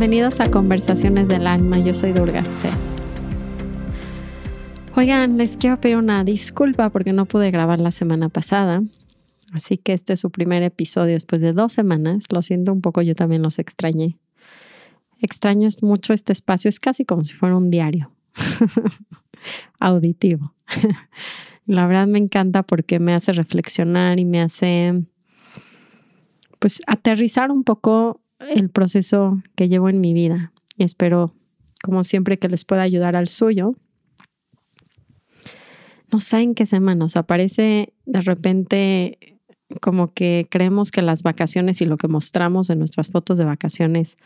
Bienvenidos a Conversaciones del Alma, yo soy Durgaste. Oigan, les quiero pedir una disculpa porque no pude grabar la semana pasada, así que este es su primer episodio después de dos semanas. Lo siento un poco, yo también los extrañé. Extraño mucho este espacio, es casi como si fuera un diario auditivo. la verdad me encanta porque me hace reflexionar y me hace pues aterrizar un poco el proceso que llevo en mi vida y espero, como siempre, que les pueda ayudar al suyo. No saben qué semana nos aparece de repente como que creemos que las vacaciones y lo que mostramos en nuestras fotos de vacaciones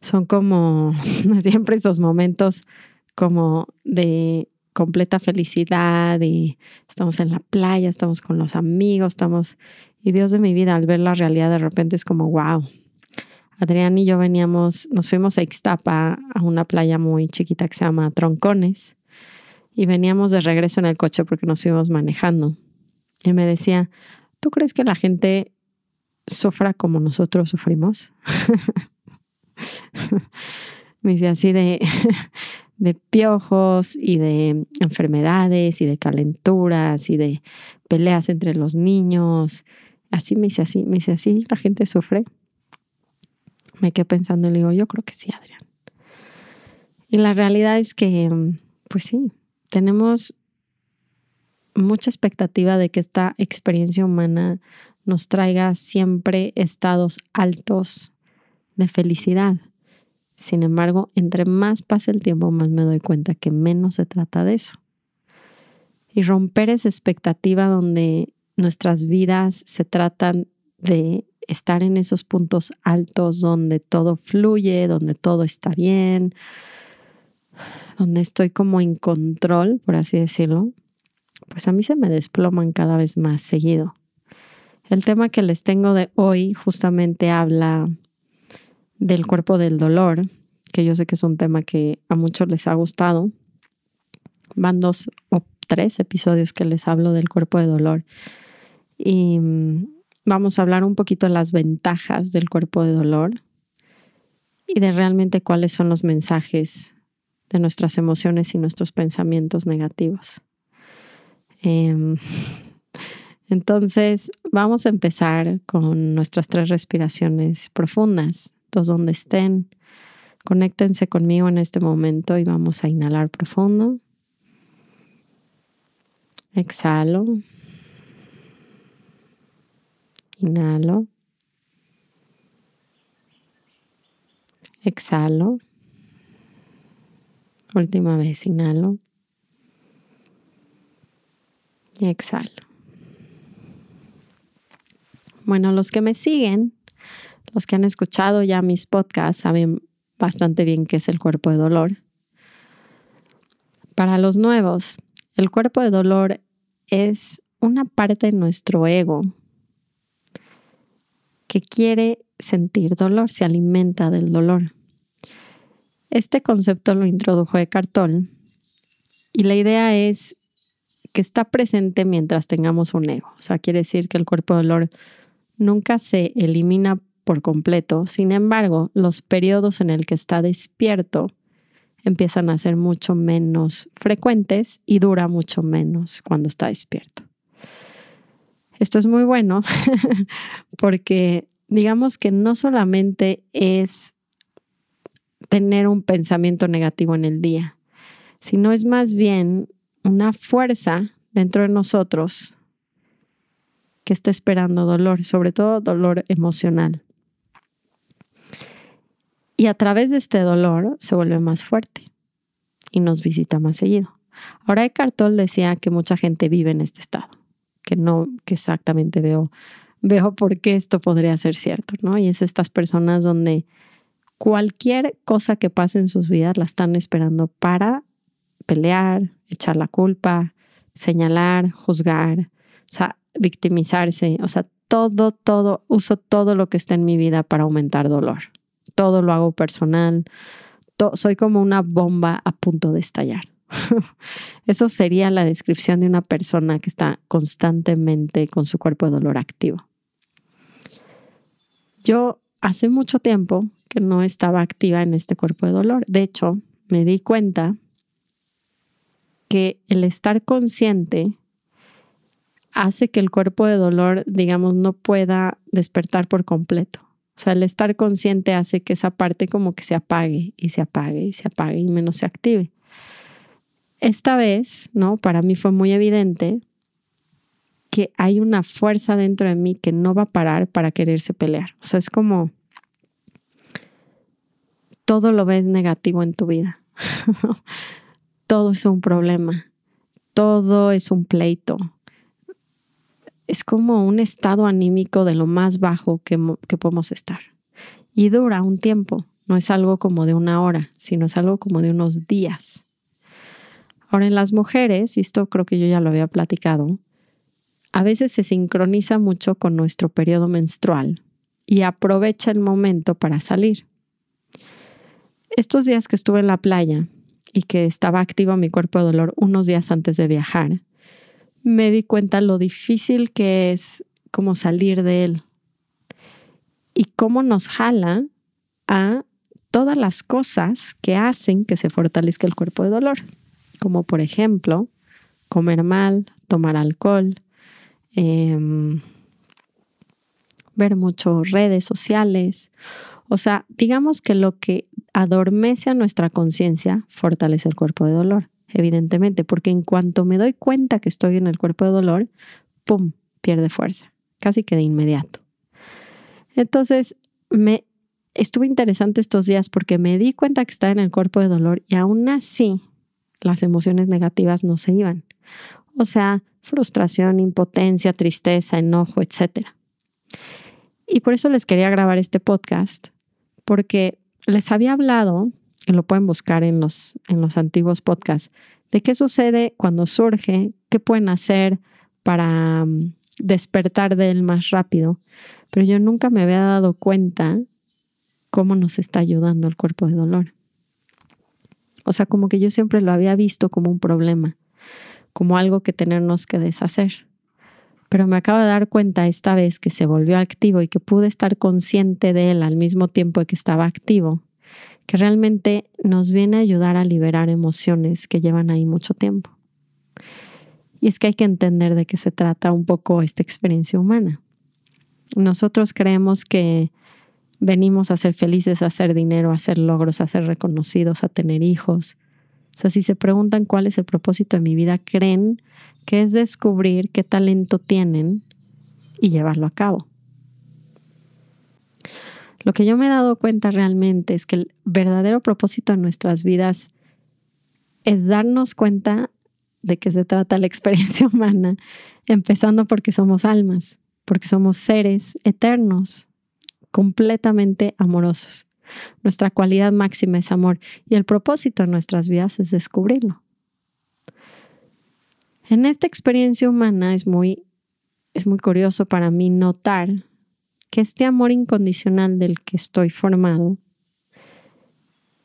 son como siempre esos momentos como de completa felicidad y estamos en la playa, estamos con los amigos, estamos y Dios de mi vida al ver la realidad de repente es como wow, Adrián y yo veníamos, nos fuimos a Ixtapa, a una playa muy chiquita que se llama Troncones, y veníamos de regreso en el coche porque nos fuimos manejando. Y me decía, ¿tú crees que la gente sufra como nosotros sufrimos? me decía así de, de piojos y de enfermedades y de calenturas y de peleas entre los niños. Así me dice así, me dice así, la gente sufre me quedé pensando y le digo, yo creo que sí, Adrián. Y la realidad es que, pues sí, tenemos mucha expectativa de que esta experiencia humana nos traiga siempre estados altos de felicidad. Sin embargo, entre más pasa el tiempo, más me doy cuenta que menos se trata de eso. Y romper esa expectativa donde nuestras vidas se tratan de estar en esos puntos altos donde todo fluye, donde todo está bien, donde estoy como en control, por así decirlo, pues a mí se me desploman cada vez más seguido. El tema que les tengo de hoy justamente habla del cuerpo del dolor, que yo sé que es un tema que a muchos les ha gustado. Van dos o tres episodios que les hablo del cuerpo de dolor. Y Vamos a hablar un poquito de las ventajas del cuerpo de dolor y de realmente cuáles son los mensajes de nuestras emociones y nuestros pensamientos negativos. Em, entonces, vamos a empezar con nuestras tres respiraciones profundas. Todos donde estén, conéctense conmigo en este momento y vamos a inhalar profundo. Exhalo. Inhalo. Exhalo. Última vez, inhalo. Y exhalo. Bueno, los que me siguen, los que han escuchado ya mis podcasts, saben bastante bien qué es el cuerpo de dolor. Para los nuevos, el cuerpo de dolor es una parte de nuestro ego que quiere sentir dolor, se alimenta del dolor. Este concepto lo introdujo Eckhart Tolle y la idea es que está presente mientras tengamos un ego. O sea, quiere decir que el cuerpo de dolor nunca se elimina por completo. Sin embargo, los periodos en el que está despierto empiezan a ser mucho menos frecuentes y dura mucho menos cuando está despierto. Esto es muy bueno porque digamos que no solamente es tener un pensamiento negativo en el día, sino es más bien una fuerza dentro de nosotros que está esperando dolor, sobre todo dolor emocional. Y a través de este dolor se vuelve más fuerte y nos visita más seguido. Ahora Eckhart Tolle decía que mucha gente vive en este estado que no que exactamente veo, veo por qué esto podría ser cierto, ¿no? Y es estas personas donde cualquier cosa que pase en sus vidas la están esperando para pelear, echar la culpa, señalar, juzgar, o sea, victimizarse, o sea, todo, todo, uso todo lo que está en mi vida para aumentar dolor. Todo lo hago personal. soy como una bomba a punto de estallar. Eso sería la descripción de una persona que está constantemente con su cuerpo de dolor activo. Yo hace mucho tiempo que no estaba activa en este cuerpo de dolor. De hecho, me di cuenta que el estar consciente hace que el cuerpo de dolor, digamos, no pueda despertar por completo. O sea, el estar consciente hace que esa parte como que se apague y se apague y se apague y menos se active. Esta vez, ¿no? Para mí fue muy evidente que hay una fuerza dentro de mí que no va a parar para quererse pelear. O sea, es como todo lo ves negativo en tu vida. todo es un problema. Todo es un pleito es como un estado anímico de lo más bajo que, podemos estar. Y dura un tiempo, no es algo como de una hora, sino es algo como de unos días. Ahora en las mujeres, y esto creo que yo ya lo había platicado, a veces se sincroniza mucho con nuestro periodo menstrual y aprovecha el momento para salir. Estos días que estuve en la playa y que estaba activo mi cuerpo de dolor unos días antes de viajar, me di cuenta lo difícil que es como salir de él y cómo nos jala a todas las cosas que hacen que se fortalezca el cuerpo de dolor, como por ejemplo comer mal, tomar alcohol, em, ver mucho redes sociales. O sea, digamos que lo que adormece a nuestra conciencia fortalece el cuerpo de dolor evidentemente, porque en cuanto me doy cuenta que estoy en el cuerpo de dolor, ¡pum!, pierde fuerza, casi que de inmediato. Entonces, me estuvo interesante estos días porque me di cuenta que estaba en el cuerpo de dolor y aún así las emociones negativas no se iban. O sea, frustración, impotencia, tristeza, enojo, etc. Y por eso les quería grabar este podcast, porque les había hablado lo pueden buscar en los, en los antiguos podcasts, de qué sucede cuando surge, qué pueden hacer para mm, despertar de él más rápido. Pero yo nunca me había dado cuenta cómo nos está ayudando el cuerpo de dolor. O sea, como que yo siempre lo había visto como un problema, como algo que tenernos que deshacer. Pero me acabo de dar cuenta esta vez que se volvió activo y que pude estar consciente de él al mismo tiempo que estaba activo, que realmente nos viene a ayudar a liberar emociones que llevan ahí mucho tiempo. Y es que hay que entender de qué se trata un poco esta experiencia humana. Nosotros creemos que venimos a ser felices, a hacer dinero, a hacer logros, a ser reconocidos, a tener hijos. O sea, si se preguntan cuál es el propósito de mi vida, creen que es descubrir qué talento tienen y llevarlo a cabo. Lo que yo me he dado cuenta realmente es que el verdadero propósito de nuestras vidas es darnos cuenta de que se trata la experiencia humana, empezando porque somos almas, porque somos seres eternos, completamente amorosos. Nuestra cualidad máxima es amor y el propósito de nuestras vidas es descubrirlo. En esta experiencia humana es muy, es muy curioso para mí notar que este amor incondicional del que estoy formado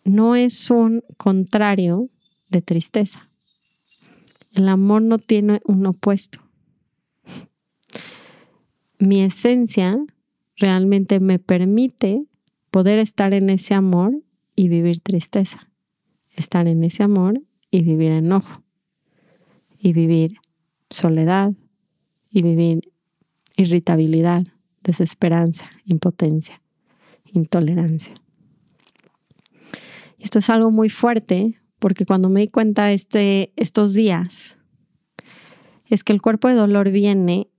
no es un contrario de tristeza. El amor no tiene un opuesto. Mi esencia realmente me permite poder estar en ese amor y vivir tristeza. Estar en ese amor y vivir enojo. Y vivir soledad. Y vivir irritabilidad desesperanza, impotencia, intolerancia. Esto es algo muy fuerte porque cuando me di cuenta este, estos días, es que el cuerpo de dolor viene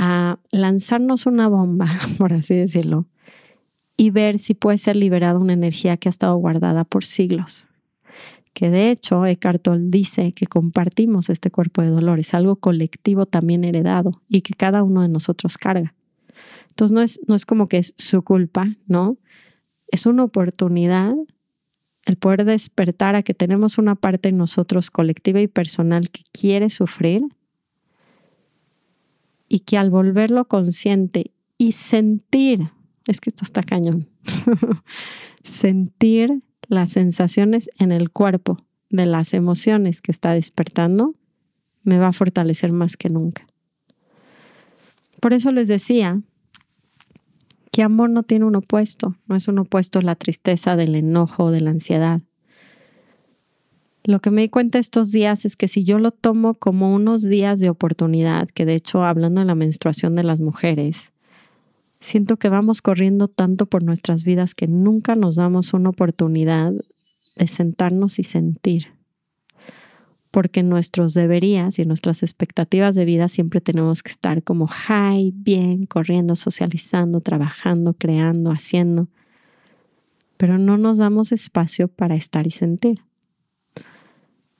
a lanzarnos una bomba, por así decirlo, y ver si puede ser liberada una energía que ha estado guardada por siglos que de hecho Eckhart Tolle dice que compartimos este cuerpo de dolor, es algo colectivo también heredado y que cada uno de nosotros carga. Entonces no es, no es como que es su culpa, ¿no? Es una oportunidad el poder despertar a que tenemos una parte en nosotros colectiva y personal que quiere sufrir y que al volverlo consciente y sentir, es que esto está cañón, sentir las sensaciones en el cuerpo de las emociones que está despertando, me va a fortalecer más que nunca. Por eso les decía que amor no tiene un opuesto, no es un opuesto la tristeza, del enojo, de la ansiedad. Lo que me di cuenta estos días es que si yo lo tomo como unos días de oportunidad, que de hecho hablando de la menstruación de las mujeres, siento que vamos corriendo tanto por nuestras vidas que nunca nos damos una oportunidad de sentarnos y sentir. Porque nuestros deberías y nuestras expectativas de vida siempre tenemos que estar como high, bien, corriendo, socializando, trabajando, creando, haciendo. Pero no nos damos espacio para estar y sentir.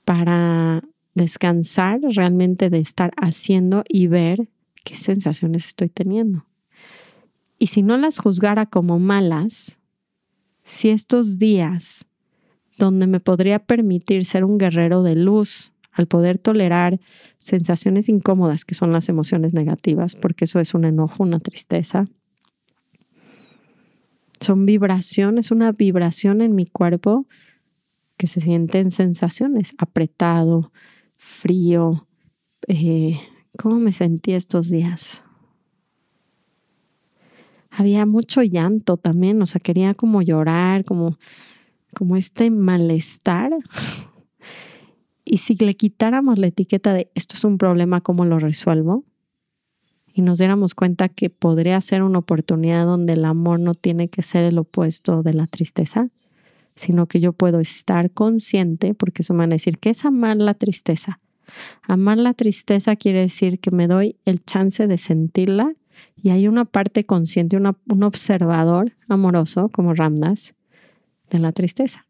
Para descansar realmente de estar haciendo y ver qué sensaciones estoy teniendo. Y si no las juzgara como malas, si estos días donde me podría permitir ser un guerrero de luz al poder tolerar sensaciones incómodas que son las emociones negativas, porque eso es un enojo, una tristeza. Son vibraciones, una vibración en mi cuerpo que se sienten sensaciones, apretado, frío. Eh, ¿Cómo me sentí estos días? había mucho llanto también, o sea, quería como llorar, como, como este malestar. Y si le quitáramos la etiqueta de esto es un problema, ¿cómo lo resuelvo? Y nos diéramos cuenta que podría ser una oportunidad donde el amor no tiene que ser el opuesto de la tristeza, sino que yo puedo estar consciente, porque eso me van a decir, ¿qué es amar la tristeza? Amar la tristeza quiere decir que me doy el chance de sentirla y hay una parte consciente, un observador amoroso como Ramdas de la tristeza.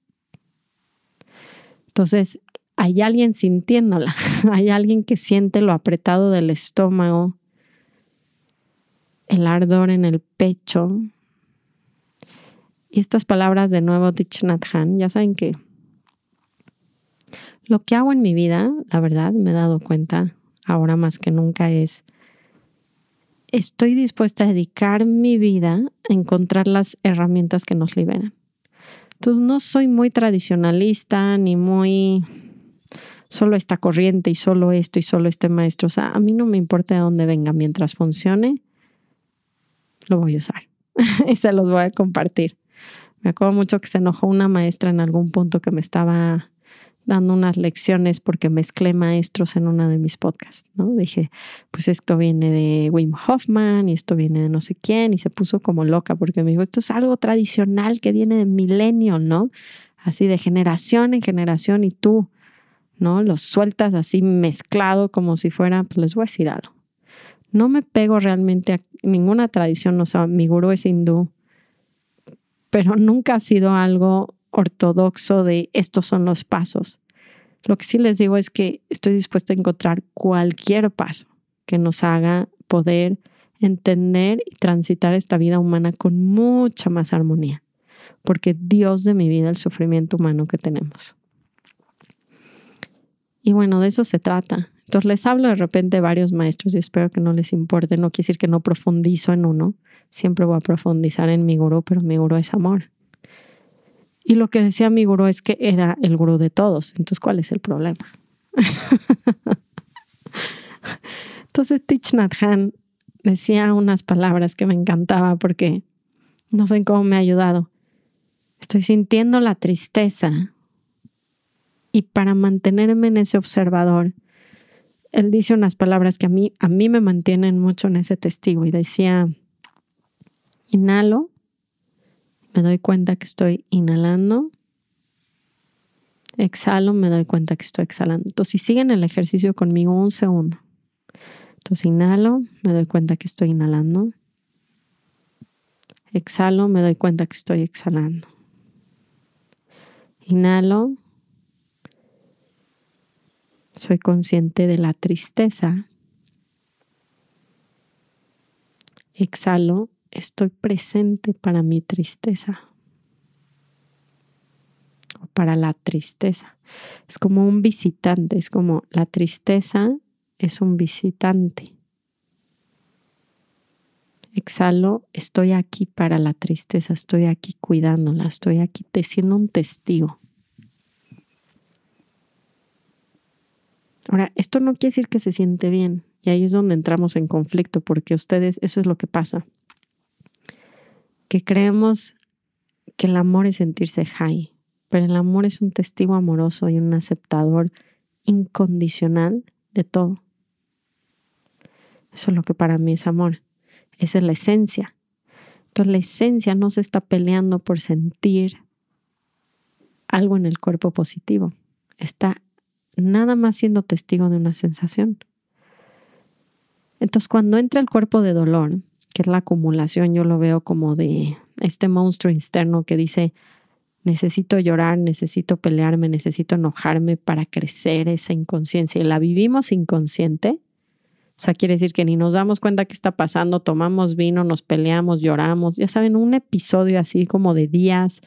Entonces, hay alguien sintiéndola, hay alguien que siente lo apretado del estómago, el ardor en el pecho. Y estas palabras de nuevo de Chinathan, ya saben que lo que hago en mi vida, la verdad, me he dado cuenta ahora más que nunca es estoy dispuesta a dedicar mi vida a encontrar las herramientas que nos liberan. Entonces no soy muy tradicionalista ni muy solo esta corriente y solo esto y solo este maestro. O sea, a mí no me importa de dónde venga, mientras funcione, lo voy a usar y se los voy a compartir. Me acuerdo mucho que se enojó una maestra en algún punto que me estaba dando unas lecciones porque mezclé maestros en una de mis podcasts, ¿no? Dije, pues esto viene de Wim Hoffman y esto viene de no sé quién y se puso como loca porque me dijo, esto es algo tradicional que viene de milenio, ¿no? Así de generación en generación y tú, ¿no? Los sueltas así mezclado como si fuera, pues les voy a decir algo. No me pego realmente a ninguna tradición, o sea, mi gurú es hindú, pero nunca ha sido algo ortodoxo de estos son los pasos. Lo que sí les digo es que estoy dispuesta a encontrar cualquier paso que nos haga poder entender y transitar esta vida humana con mucha más armonía, porque Dios de mi vida, el sufrimiento humano que tenemos. Y bueno, de eso se trata. Entonces les hablo de repente de varios maestros y espero que no les importe. No quiere decir que no profundizo en uno. Siempre voy a profundizar en mi gurú, pero mi gurú es amor. Y lo que decía mi gurú es que era el gurú de todos. Entonces, ¿cuál es el problema? Entonces, Thich Nhat Hanh decía unas palabras que me encantaba porque no sé cómo me ha ayudado. Estoy sintiendo la tristeza y para mantenerme en ese observador, él dice unas palabras que a mí, a mí me mantienen mucho en ese testigo y decía, inhalo me doy cuenta que estoy inhalando. Exhalo, me doy cuenta que estoy exhalando. Entonces, si siguen el ejercicio conmigo un segundo. Entonces, inhalo, me doy cuenta que estoy inhalando. Exhalo, me doy cuenta que estoy exhalando. Inhalo. Soy consciente de la tristeza. Exhalo, estoy presente para mi tristeza o para la tristeza. Es como un visitante, es como la tristeza es un visitante. Exhalo, estoy aquí para la tristeza, estoy aquí cuidándola, estoy aquí siendo un testigo. Ahora, esto no quiere decir que se siente bien, y ahí es donde entramos en conflicto, porque ustedes, eso es lo que pasa que creemos que el amor es sentirse high, pero el amor es un testigo amoroso y un aceptador incondicional de todo. Eso es lo que para mí es amor. Esa es la esencia. Entonces la esencia no se está peleando por sentir algo en el cuerpo positivo. Está nada más siendo testigo de una sensación. Entonces cuando entra el cuerpo de dolor, que es la acumulación, yo lo veo como de este monstruo externo que dice, necesito llorar, necesito pelearme, necesito enojarme para crecer esa inconsciencia. Y la vivimos inconsciente. O sea, quiere decir que ni nos damos cuenta qué está pasando, tomamos vino, nos peleamos, lloramos. Ya saben, un episodio así como de días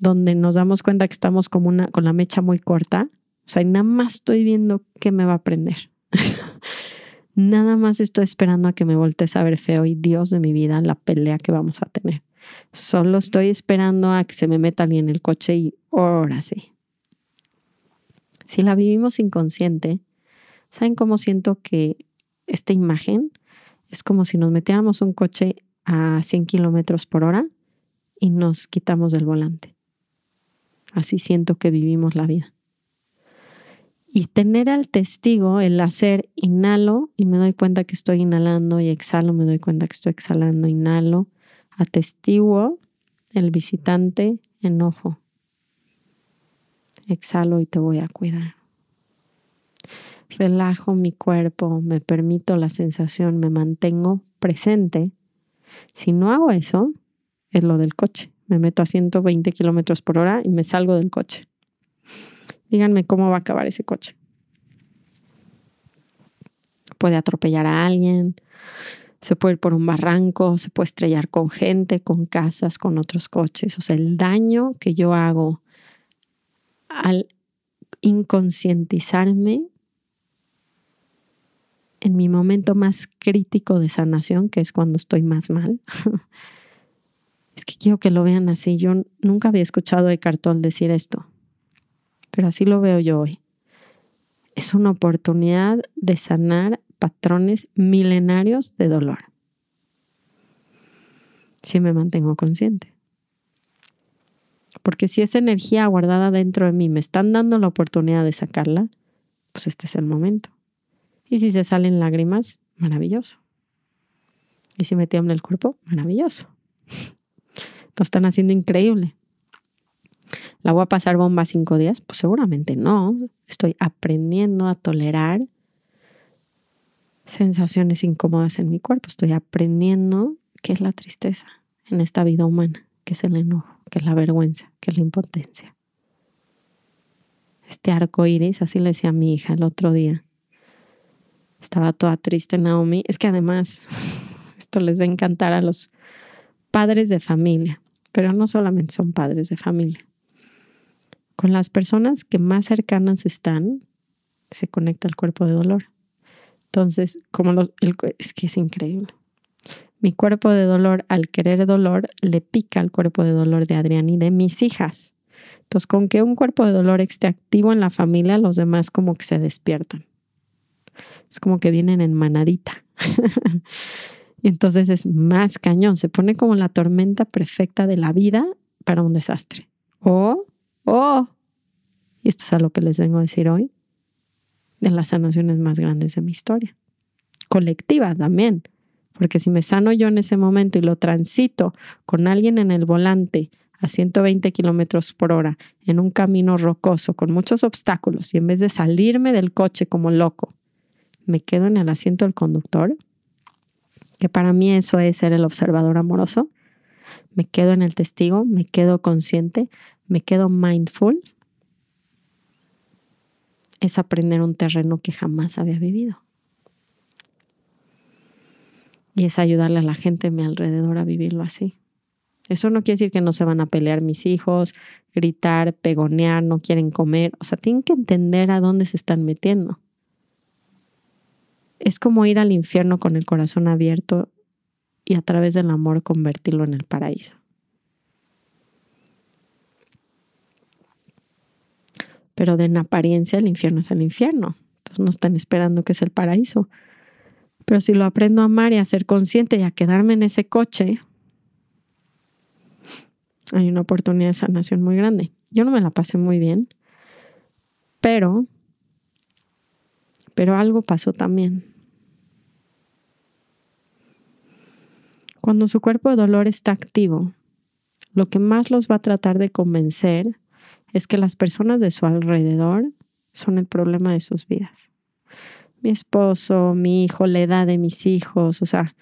donde nos damos cuenta que estamos como una, con la mecha muy corta. O sea, y nada más estoy viendo qué me va a aprender. nada más estoy esperando a que me voltees a ver feo y Dios de mi vida, la pelea que vamos a tener. Solo estoy esperando a que se me meta alguien en el coche y ahora sí. Si la vivimos inconsciente, ¿saben cómo siento que esta imagen es como si nos metiéramos un coche a 100 kilómetros por hora y nos quitamos del volante? Así siento que vivimos la vida. Y tener al testigo, el hacer inhalo y me doy cuenta que estoy inhalando y exhalo, me doy cuenta que estoy exhalando, inhalo, Atestiguo el visitante enojo. Exhalo y te voy a cuidar. Relajo mi cuerpo, me permito la sensación, me mantengo presente. Si no hago eso, es lo del coche. Me meto a 120 kilómetros por hora y me salgo del coche. Díganme cómo va a acabar ese coche. Puede atropellar a alguien, se puede ir por un barranco, se puede estrellar con gente, con casas, con otros coches. O sea, el daño que yo hago al inconscientizarme en mi momento más crítico de sanación, que es cuando estoy más mal. es que quiero que lo vean así. Yo nunca había escuchado a Eckhart Tolle decir esto, pero así lo veo yo hoy. Es una oportunidad de sanar patrones milenarios de dolor. Si me mantengo consciente. Porque si esa energía guardada dentro de mí me están dando la oportunidad de sacarla, pues este es el momento. Y si se salen lágrimas, maravilloso. Y si me tiembla el cuerpo, maravilloso. Lo están haciendo increíble. ¿La voy a pasar bomba cinco días? Pues seguramente no. Estoy aprendiendo a tolerar sensaciones incómodas en mi cuerpo. Estoy aprendiendo qué es la tristeza en esta vida humana, qué es el enojo, qué es la vergüenza, qué es la impotencia. Este arco iris, así le decía a mi hija el otro día. Estaba toda triste Naomi. Es que además, esto les va a encantar a los padres de familia, pero no solamente son padres de familia. Con las personas que más cercanas están, se conecta el cuerpo de dolor. Entonces, como los, es que es increíble. Mi cuerpo de dolor, al querer dolor, le pica al cuerpo de dolor de Adrián y de mis hijas. Entonces, con que un cuerpo de dolor esté activo en la familia, los demás como que se despiertan. Es como que vienen en manadita. y entonces es más cañón. Se pone como la tormenta perfecta de la vida para un desastre. O, oh, y esto es a lo que les vengo a decir hoy, de las sanaciones más grandes de mi historia. Colectiva también, porque si me sano yo en ese momento y lo transito con alguien en el volante a 120 kilómetros por hora en un camino rocoso con muchos obstáculos y en vez de salirme del coche como loco, me quedo en el asiento del conductor, que para mí eso es ser el observador amoroso, me quedo en el testigo, me quedo consciente, me quedo mindful es aprender un terreno que jamás había vivido. Y es ayudarle a la gente a mi alrededor a vivirlo así. Eso no quiere decir que no se van a pelear mis hijos, gritar, pegonear, no quieren comer. O sea, tienen que entender a dónde se están metiendo. Es como ir al infierno con el corazón abierto y a través del amor convertirlo en el paraíso. Pero de en apariencia el infierno es el infierno. Entonces no están esperando que es el paraíso. Pero si lo aprendo a amar y a ser consciente y a quedarme en ese coche, hay una oportunidad de sanación muy grande. Yo no me la pasé muy bien, pero, pero algo pasó también. Cuando su cuerpo de dolor está activo, lo que más los va a tratar de convencer es que las personas de su alrededor son el problema de sus vidas. Mi esposo, mi hijo, la edad de mis hijos, o sea,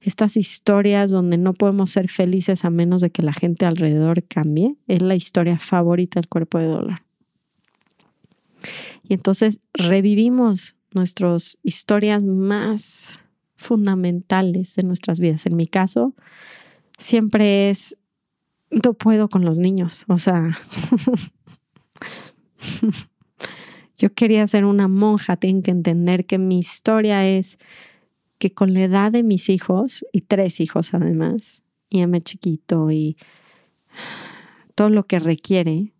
estas historias donde no podemos ser felices a menos de que la gente alrededor cambie, es la historia favorita del cuerpo de dolor. Y entonces revivimos nuestras historias más fundamentales de nuestras vidas. En mi caso, siempre es, no puedo con los niños, o sea, yo quería ser una monja, tienen que entender que mi historia es que con la edad de mis hijos, y tres hijos además, y me chiquito y todo lo que requiere,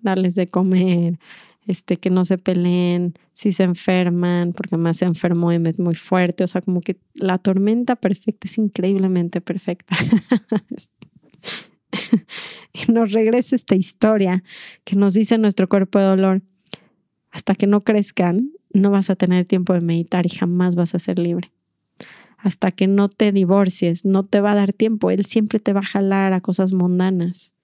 darles de comer, este, que no se peleen, si se enferman, porque más se enfermó es muy fuerte, o sea, como que la tormenta perfecta es increíblemente perfecta. y nos regresa esta historia que nos dice nuestro cuerpo de dolor, hasta que no crezcan, no vas a tener tiempo de meditar y jamás vas a ser libre. Hasta que no te divorcies, no te va a dar tiempo, Él siempre te va a jalar a cosas mundanas.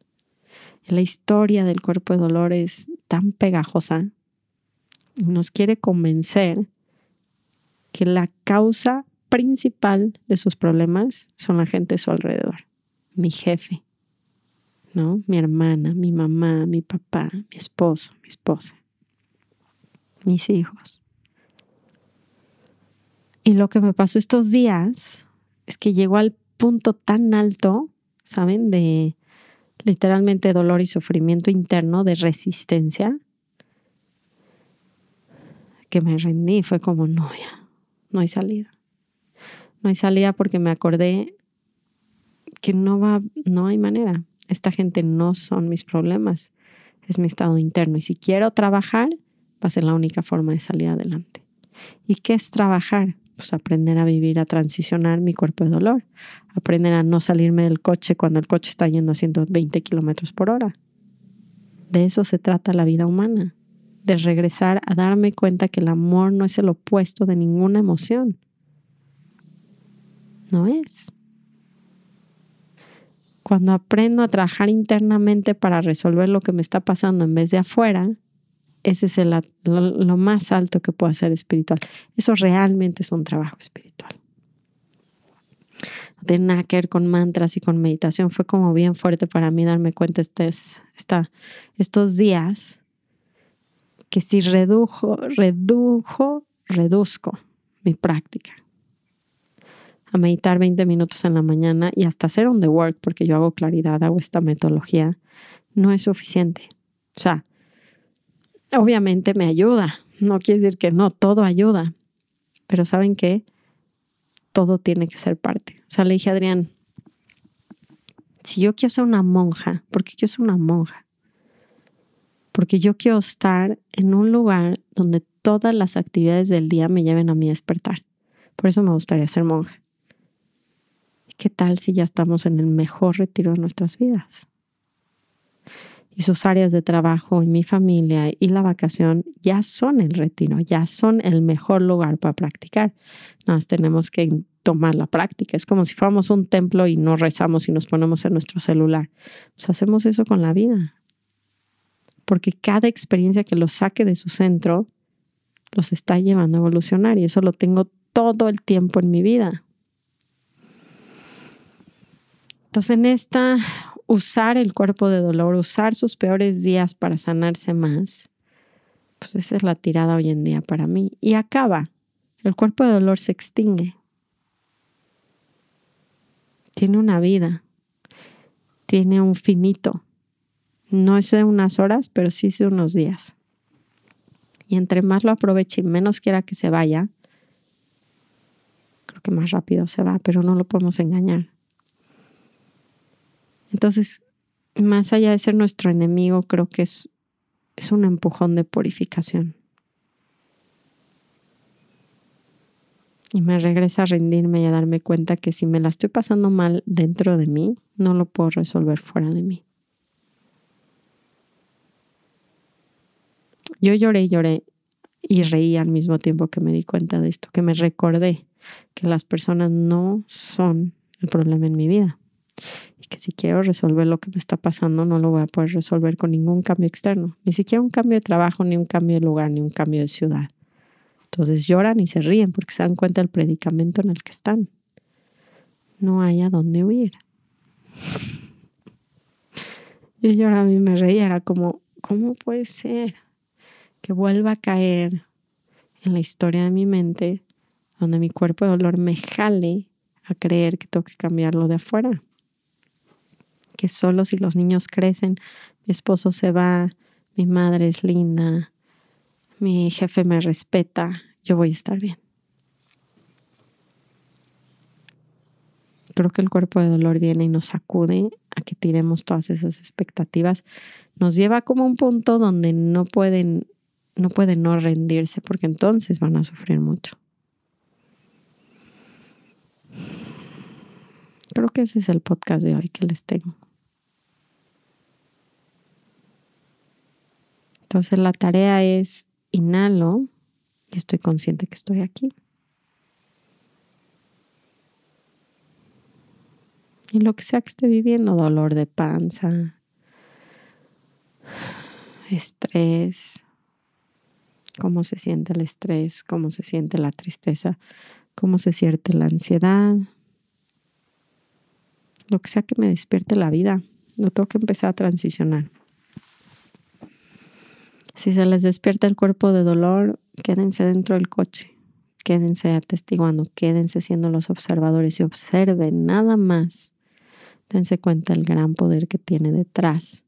La historia del cuerpo de dolor es tan pegajosa, nos quiere convencer que la causa principal de sus problemas son la gente a su alrededor, mi jefe, ¿no? Mi hermana, mi mamá, mi papá, mi esposo, mi esposa, mis hijos. Y lo que me pasó estos días es que llegó al punto tan alto, ¿saben? De literalmente dolor y sufrimiento interno, de resistencia, que me rendí. Fue como, no, ya, no hay salida. No hay salida porque me acordé que no va, no hay manera. Esta gente no son mis problemas, es mi estado interno. Y si quiero trabajar, va a ser la única forma de salir adelante. ¿Y qué es trabajar? pues aprender a vivir, a transicionar mi cuerpo de dolor, aprender a no salirme del coche cuando el coche está yendo a 120 kilómetros por hora. De eso se trata la vida humana, de regresar a darme cuenta que el amor no es el opuesto de ninguna emoción. No es. Cuando aprendo a trabajar internamente para resolver lo que me está pasando en vez de afuera, ese es lo, más alto que puedo hacer espiritual. Eso realmente es un trabajo espiritual. No tiene nada que ver con mantras y con meditación. Fue como bien fuerte para mí darme cuenta este, estos días que si redujo, redujo, reduzco mi práctica a meditar 20 minutos en la mañana y hasta hacer un the work, porque yo hago claridad, hago esta metodología, no es suficiente. O sea, Obviamente me ayuda, no quiere decir que no, todo ayuda, pero ¿saben qué? Todo tiene que ser parte. O sea, le dije a Adrián, si yo quiero ser una monja, ¿por qué quiero ser una monja? Porque yo quiero estar en un lugar donde todas las actividades del día me lleven a mi despertar. Por eso me gustaría ser monja. ¿Qué tal si ya estamos en el mejor retiro de nuestras vidas? y sus áreas de trabajo y mi familia y la vacación ya son el retiro, ya son el mejor lugar para practicar. Nos tenemos que tomar la práctica. Es como si fuéramos un templo y no rezamos y nos ponemos en nuestro celular. Pues hacemos eso con la vida. Porque cada experiencia que los saque de su centro los está llevando a evolucionar y eso lo tengo todo el tiempo en mi vida. Entonces, en esta usar el cuerpo de dolor, usar sus peores días para sanarse más, pues esa es la tirada hoy en día para mí. Y acaba, el cuerpo de dolor se extingue. Tiene una vida, tiene un finito. No es de unas horas, pero sí es de unos días. Y entre más lo aproveche y menos quiera que se vaya, creo que más rápido se va, pero no lo podemos engañar. Entonces, más allá de ser nuestro enemigo, creo que es, es un empujón de purificación. Y me regresa a rendirme y a darme cuenta que si me la estoy pasando mal dentro de mí, no lo puedo resolver fuera de mí. Yo lloré y lloré y reí al mismo tiempo que me di cuenta de esto, que me recordé que las personas no son el problema en mi vida que si quiero resolver lo que me está pasando no lo voy a poder resolver con ningún cambio externo, ni siquiera un cambio de trabajo, ni un cambio de lugar, ni un cambio de ciudad. Entonces lloran y se ríen porque se dan cuenta del predicamento en el que están. No hay a dónde huir. Yo lloraba y me reía, era como, ¿cómo puede ser que vuelva a caer en la historia de mi mente donde mi cuerpo de dolor me jale a creer que tengo que cambiarlo de afuera? Que solo si los niños crecen, mi esposo se va, mi madre es linda, mi jefe me respeta, yo voy a estar bien. Creo que el cuerpo de dolor viene y nos sacude a que tiremos todas esas expectativas. Nos lleva como un punto donde no pueden, no pueden no rendirse porque entonces van a sufrir mucho. Creo que ese es el podcast de hoy que les tengo. Entonces la tarea es inhalo y estoy consciente que estoy aquí. Y lo que sea que esté viviendo, dolor de panza, estrés, cómo se siente el estrés, cómo se siente la tristeza, cómo se siente la ansiedad, lo que sea que me despierte la vida, lo tengo que empezar a transicionar. Si se les despierta el cuerpo de dolor, quédense dentro del coche, quédense atestiguando, quédense siendo los observadores y observen nada más. Dense cuenta del gran poder que tiene detrás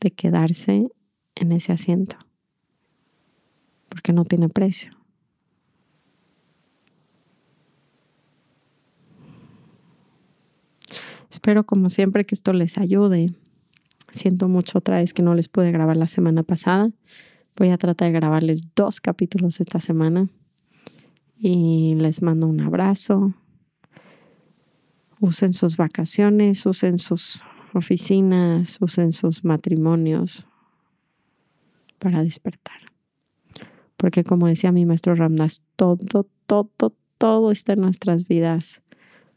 de quedarse en ese asiento, porque no tiene precio. Espero como siempre que esto les ayude Siento mucho otra vez que no les pude grabar la semana pasada. Voy a tratar de grabarles dos capítulos esta semana. Y les mando un abrazo. Usen sus vacaciones, usen sus oficinas, usen sus matrimonios para despertar. Porque como decía mi maestro Ramdas, todo, todo, todo está en nuestras vidas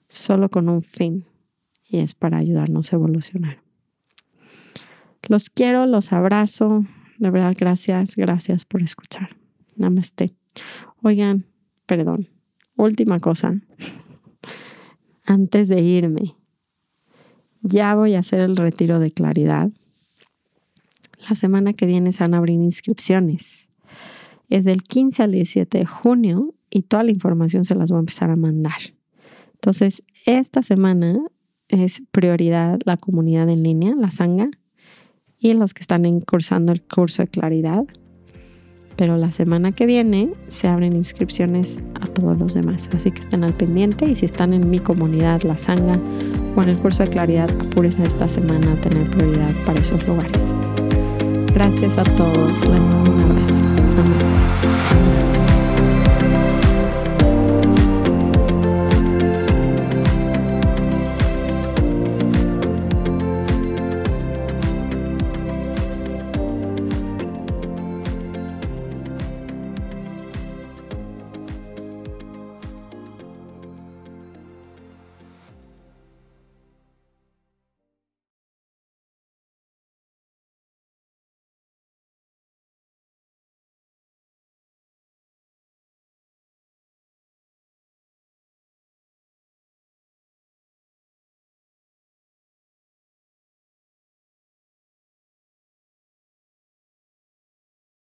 solo con un fin y es para ayudarnos a evolucionar. Los quiero, los abrazo. De verdad, gracias, gracias por escuchar. Namaste. Oigan, perdón. Última cosa. Antes de irme, ya voy a hacer el retiro de claridad. La semana que viene se van a abrir inscripciones. Es del 15 al 17 de junio y toda la información se las voy a empezar a mandar. Entonces, esta semana es prioridad la comunidad en línea, la Sanga y los que están cursando el curso de claridad. Pero la semana que viene se abren inscripciones a todos los demás. Así que estén al pendiente y si están en mi comunidad, la Sanga o en el curso de claridad, apúrense esta semana a tener prioridad para esos lugares. Gracias a todos. un abrazo. Namaste.